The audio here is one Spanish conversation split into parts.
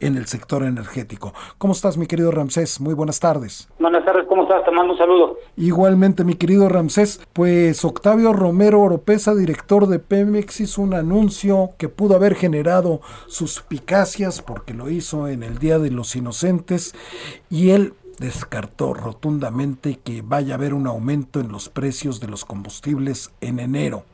en el sector energético. ¿Cómo estás, mi querido Ramsés? Muy buenas tardes. Buenas tardes, ¿cómo estás? Te mando un saludo. Igualmente, mi querido Ramsés, pues Octavio Romero Oropesa, director de Pemex, hizo un anuncio que pudo haber generado suspicacias porque lo hizo en el Día de los Inocentes y él descartó rotundamente que vaya a haber un aumento en los precios de los combustibles en enero.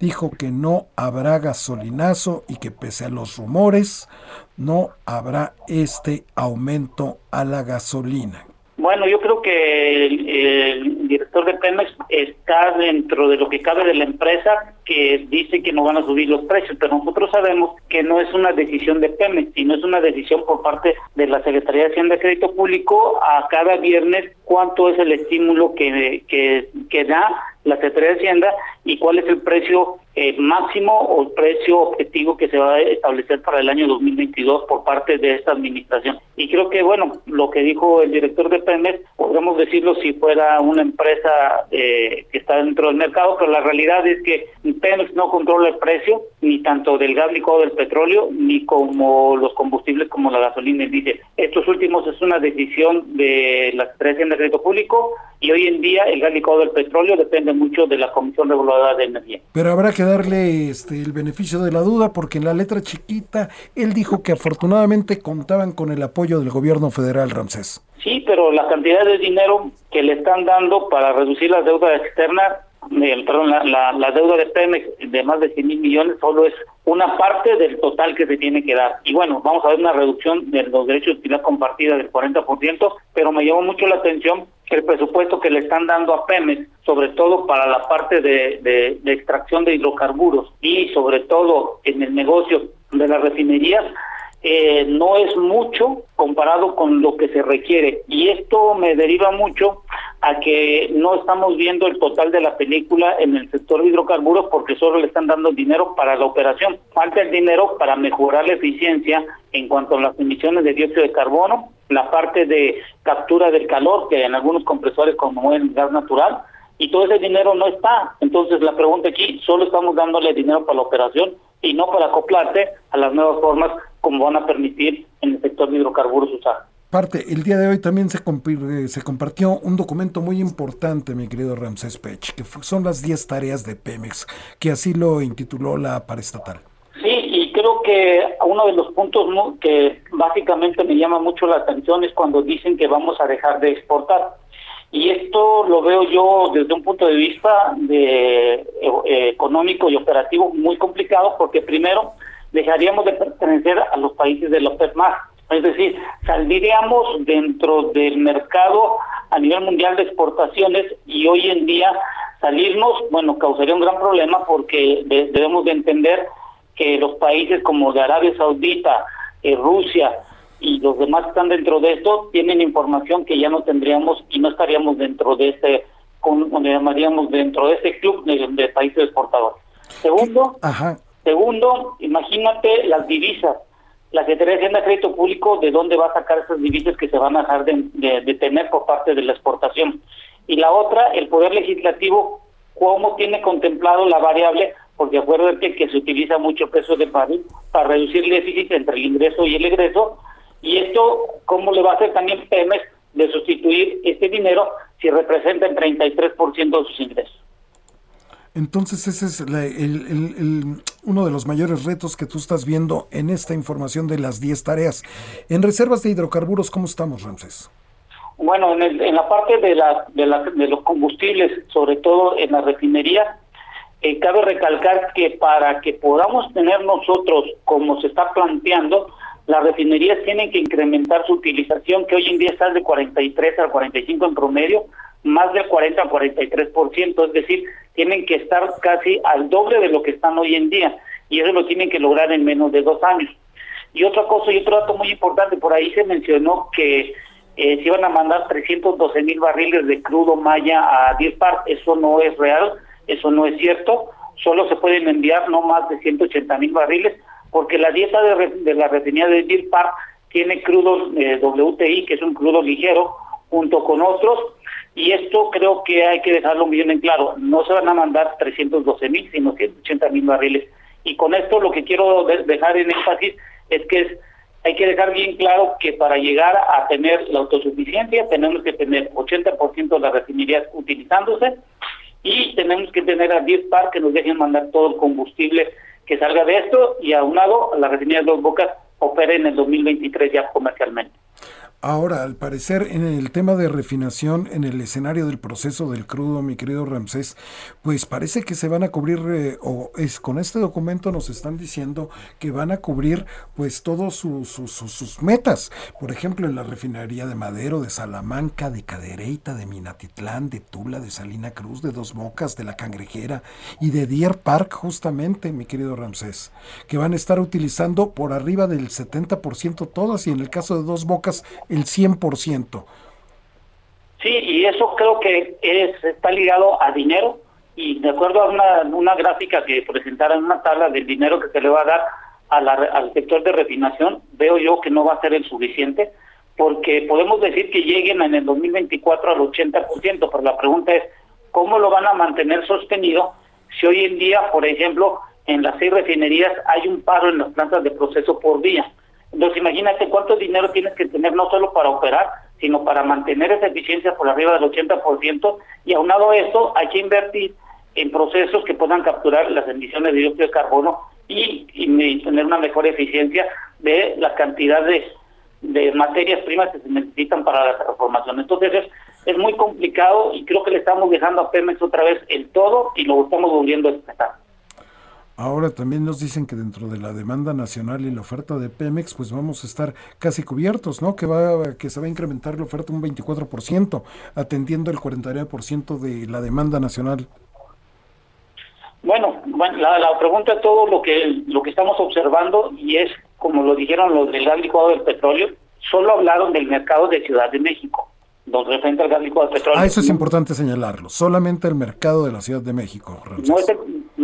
Dijo que no habrá gasolinazo y que pese a los rumores no habrá este aumento a la gasolina. Bueno, yo creo que el, director de Pemex está dentro de lo que cabe de la empresa que dice que no van a subir los precios, pero nosotros sabemos que no es una decisión de Pemex, sino es una decisión por parte de la Secretaría de Hacienda y Crédito Público a cada viernes cuánto es el estímulo que, que, que da la Secretaría de Hacienda y cuál es el precio eh, máximo o el precio objetivo que se va a establecer para el año 2022 por parte de esta administración. Y creo que, bueno, lo que dijo el director de Pemex, podríamos decirlo si fuera una empresa eh, que está dentro del mercado, pero la realidad es que Pemex no controla el precio, ni tanto del gas licuado del petróleo, ni como los combustibles como la gasolina y Estos últimos es una decisión de la Secretaría de Crédito Público y hoy en día el gas licuado del petróleo depende mucho de la Comisión Reguladora de Energía. Pero habrá que darle este, el beneficio de la duda porque en la letra chiquita él dijo que afortunadamente contaban con el apoyo del gobierno federal, Ramsés. Sí, pero la cantidad de dinero que le están dando para reducir la deuda externa perdón, la, deuda de Pemex de más de 100 mil millones solo es una parte del total que se tiene que dar. Y bueno, vamos a ver una reducción de los derechos de utilidad compartida del 40%, pero me llamó mucho la atención el presupuesto que le están dando a Pemex, sobre todo para la parte de, de extracción de hidrocarburos y sobre todo en el negocio de las refinerías, eh, no es mucho comparado con lo que se requiere. Y esto me deriva mucho a que no estamos viendo el total de la película en el sector de hidrocarburos porque solo le están dando dinero para la operación. Falta el dinero para mejorar la eficiencia en cuanto a las emisiones de dióxido de carbono, la parte de captura del calor, que en algunos compresores el gas natural, y todo ese dinero no está. Entonces la pregunta aquí, solo estamos dándole dinero para la operación y no para acoplarte a las nuevas formas como van a permitir en el sector de hidrocarburos usar. Parte, el día de hoy también se, eh, se compartió un documento muy importante, mi querido Ramsés Pech, que son las 10 tareas de Pemex, que así lo intituló la paraestatal. Sí, y creo que uno de los puntos que básicamente me llama mucho la atención es cuando dicen que vamos a dejar de exportar. Y esto lo veo yo desde un punto de vista de, eh, económico y operativo muy complicado, porque primero dejaríamos de pertenecer a los países de los OPEP Es decir, saldríamos dentro del mercado a nivel mundial de exportaciones y hoy en día salirnos, bueno, causaría un gran problema porque debemos de entender que los países como de Arabia Saudita, eh, Rusia y los demás que están dentro de esto tienen información que ya no tendríamos y no estaríamos dentro de este, con, llamaríamos dentro de este club de, países exportadores. Segundo, Ajá. Segundo, imagínate las divisas. La Secretaría de Hacienda Crédito Público, ¿de dónde va a sacar esas divisas que se van a dejar de, tener por parte de la exportación? Y la otra, el Poder Legislativo, ¿cómo tiene contemplado la variable porque acuérdate que se utiliza mucho peso de barril para reducir el déficit entre el ingreso y el egreso, y esto, ¿cómo le va a hacer también Pemex de sustituir este dinero si representa el 33% de sus ingresos? Entonces ese es el, uno de los mayores retos que tú estás viendo en esta información de las 10 tareas. En reservas de hidrocarburos, ¿cómo estamos, Ramses? Bueno, en, la parte de, la, de, de, los combustibles, sobre todo en la refinería, eh, cabe recalcar que para que podamos tener nosotros, como se está planteando, las refinerías tienen que incrementar su utilización, que hoy en día está de 43 al 45 en promedio, más del 40 al 43%, es decir, tienen que estar casi al doble de lo que están hoy en día, y eso lo tienen que lograr en menos de dos años. Y otra cosa, y otro dato muy importante, por ahí se mencionó que eh, se iban a mandar 312 mil barriles de crudo maya a Deer Park. Eso no es real, eso no es cierto. Solo se pueden enviar no más de 180 mil barriles, porque la dieta de, la refinería de Deer tiene crudo eh, WTI, que es un crudo ligero, junto con otros. Y esto creo que hay que dejarlo bien en claro. No se van a mandar 312 mil, sino 180 mil barriles. Y con esto lo que quiero dejar en énfasis es que es hay que dejar bien claro que para llegar a tener la autosuficiencia tenemos que tener 80% de las refinerías utilizándose y tenemos que tener a 10 par que nos dejen mandar todo el combustible que salga de esto y aunado la refinería de Dos Bocas opere en el 2023 ya comercialmente. Ahora, al parecer, en el tema de refinación, en el escenario del proceso del crudo, mi querido Ramsés, pues parece que se van a cubrir, eh, o es con este documento nos están diciendo que van a cubrir pues todos sus, metas. Por ejemplo, en la refinería de Madero, de Salamanca, de Cadereyta, de Minatitlán, de Tula, de Salina Cruz, de Dos Bocas, de La Cangrejera y de Deer Park, justamente, mi querido Ramsés, que van a estar utilizando por arriba del 70% todas y en el caso de Dos Bocas el 100%. Sí, y eso creo que es, está ligado a dinero y de acuerdo a una, una gráfica que presentaron una tabla del dinero que se le va a dar al sector de refinación, veo yo que no va a ser el suficiente porque podemos decir que lleguen en el 2024 al 80%, pero la pregunta es, ¿cómo lo van a mantener sostenido si hoy en día, por ejemplo, en las seis refinerías hay un paro en las plantas de proceso por día? Entonces imagínate cuánto dinero tienes que tener no solo para operar, sino para mantener esa eficiencia por arriba del 80% y aunado a eso hay que invertir en procesos que puedan capturar las emisiones de dióxido de carbono y, tener una mejor eficiencia de la cantidad de, de materias primas que se necesitan para la transformación. Entonces es, es muy complicado y creo que le estamos dejando a Pemex otra vez el todo y lo estamos volviendo a expresar. Ahora también nos dicen que dentro de la demanda nacional y la oferta de Pemex, pues vamos a estar casi cubiertos, ¿no? Que va que se va a incrementar la oferta un 24%, atendiendo el 49% de la demanda nacional. Bueno, bueno la, la, pregunta es todo lo que lo que estamos observando y es como lo dijeron los del gas licuado del petróleo, solo hablaron del mercado de Ciudad de México donde representa el gas licuado del petróleo. Ah, eso es importante señalarlo. Solamente el mercado de la Ciudad de México. No es,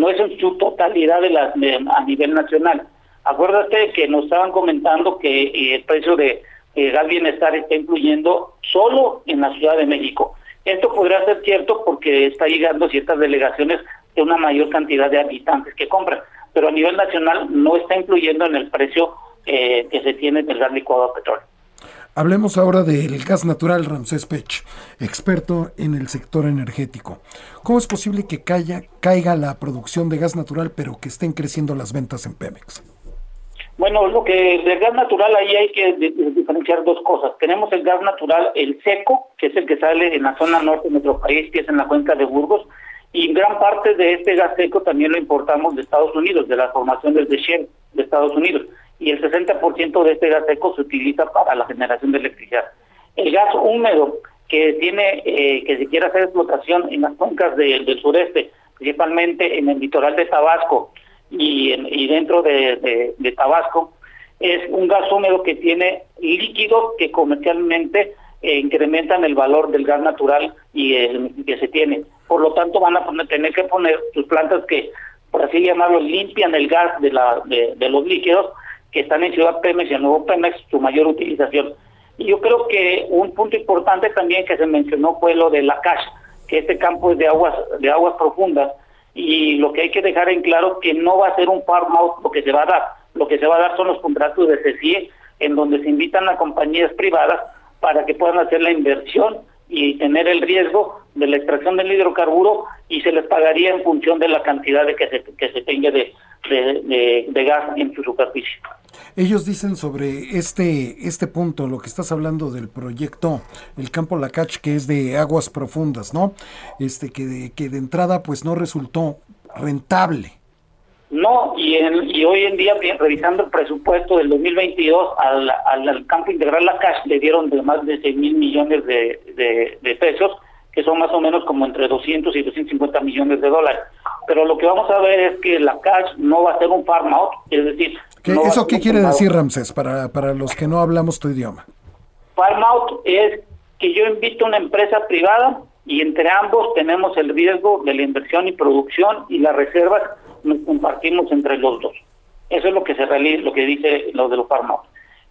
no es en su totalidad de la, a nivel nacional. Acuérdate que nos estaban comentando que eh, el precio de eh, gas bienestar está incluyendo solo en la Ciudad de México. Esto podría ser cierto porque está llegando ciertas delegaciones de una mayor cantidad de habitantes que compran, pero a nivel nacional no está incluyendo en el precio eh, que se tiene del gas licuado de petróleo. Hablemos ahora del gas natural Ramsés Pech, experto en el sector energético. ¿Cómo es posible que caiga la producción de gas natural pero que estén creciendo las ventas en Pemex? Bueno, lo que del gas natural ahí hay que diferenciar dos cosas. Tenemos el gas natural, el seco, que es el que sale en la zona norte de nuestro país, que es en la cuenca de Burgos, y gran parte de este gas seco también lo importamos de Estados Unidos, de las formaciones de Shell de Estados Unidos y el 60% de este gas seco se utiliza para la generación de electricidad. El gas húmedo que tiene, eh, que se quiere hacer explotación en las cuencas del sureste, principalmente en el litoral de Tabasco y, dentro de, Tabasco, es un gas húmedo que tiene líquidos que comercialmente eh, incrementan el valor del gas natural y que se tiene. Por lo tanto, van a tener que poner sus plantas que, por así llamarlo, limpian el gas de, la, de los líquidos que están en Ciudad Pemex y en Nuevo Pemex su mayor utilización. Y yo creo que un punto importante también que se mencionó fue lo de la CASH, que este campo es de aguas, de aguas profundas y lo que hay que dejar en claro que no va a ser un farm out lo que se va a dar, lo que se va a dar son los contratos de CCIE en donde se invitan a compañías privadas para que puedan hacer la inversión y tener el riesgo de la extracción del hidrocarburo y se les pagaría en función de la cantidad de que se, que se tenga de, de, gas en su superficie. Ellos dicen sobre este, este punto, lo que estás hablando del proyecto, el campo Lacach, que es de aguas profundas, ¿no? Este, que de, que de entrada pues no resultó rentable. No, y, y hoy en día, revisando el presupuesto del 2022 al, al, campo integral Lacach, le dieron de más de 6 mil millones de, de pesos, que son más o menos como entre 200 y 250 millones de dólares pero lo que vamos a ver es que la cash no va a ser un farm out, es decir... ¿Eso qué quiere decir, Ramses, para, para los que no hablamos tu idioma? Farm out es que yo invito a una empresa privada y entre ambos tenemos el riesgo de la inversión y producción y las reservas nos compartimos entre los dos. Eso es lo que se realiza, lo que dice lo de los out.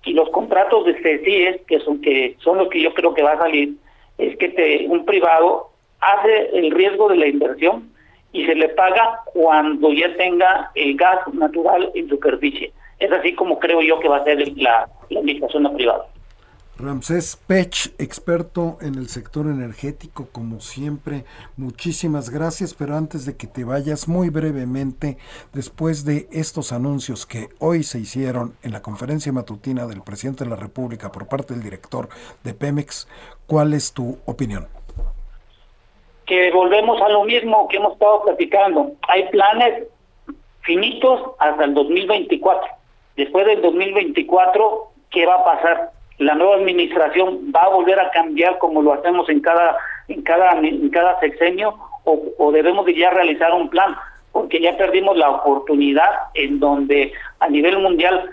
Y los contratos de CECIES, que son que son los que yo creo que va a salir, es que te, un privado hace el riesgo de la inversión y se le paga cuando ya tenga el gas natural en superficie. Es así como creo yo que va a ser la, la invitación a privado. Ramsés Pech, experto en el sector energético, como siempre, muchísimas gracias, pero antes de que te vayas muy brevemente, después de estos anuncios que hoy se hicieron en la conferencia matutina del presidente de la República por parte del director de Pemex, ¿cuál es tu opinión? que volvemos a lo mismo que hemos estado platicando. Hay planes finitos hasta el 2024. Después del 2024, ¿qué va a pasar? La nueva administración va a volver a cambiar como lo hacemos en cada en cada en cada sexenio o, o debemos de ya realizar un plan porque ya perdimos la oportunidad en donde a nivel mundial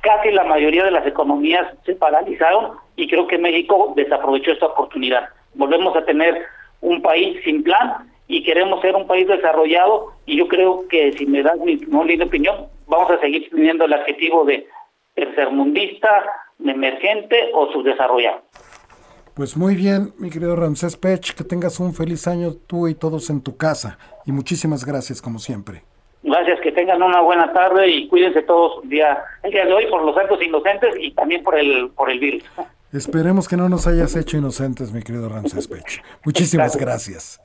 casi la mayoría de las economías se paralizaron y creo que México desaprovechó esta oportunidad. Volvemos a tener un país sin plan y queremos ser un país desarrollado y yo creo que si me das mi no linda opinión, vamos a seguir teniendo el adjetivo de tercermundista, emergente o subdesarrollado. Pues muy bien, mi querido Ramsés Pech, que tengas un feliz año tú y todos en tu casa y muchísimas gracias como siempre. Gracias, que tengan una buena tarde y cuídense todos el día, el día de hoy por los actos inocentes y también por el por el virus. Esperemos que no nos hayas hecho inocentes, mi querido Ramsés Pech. Muchísimas gracias.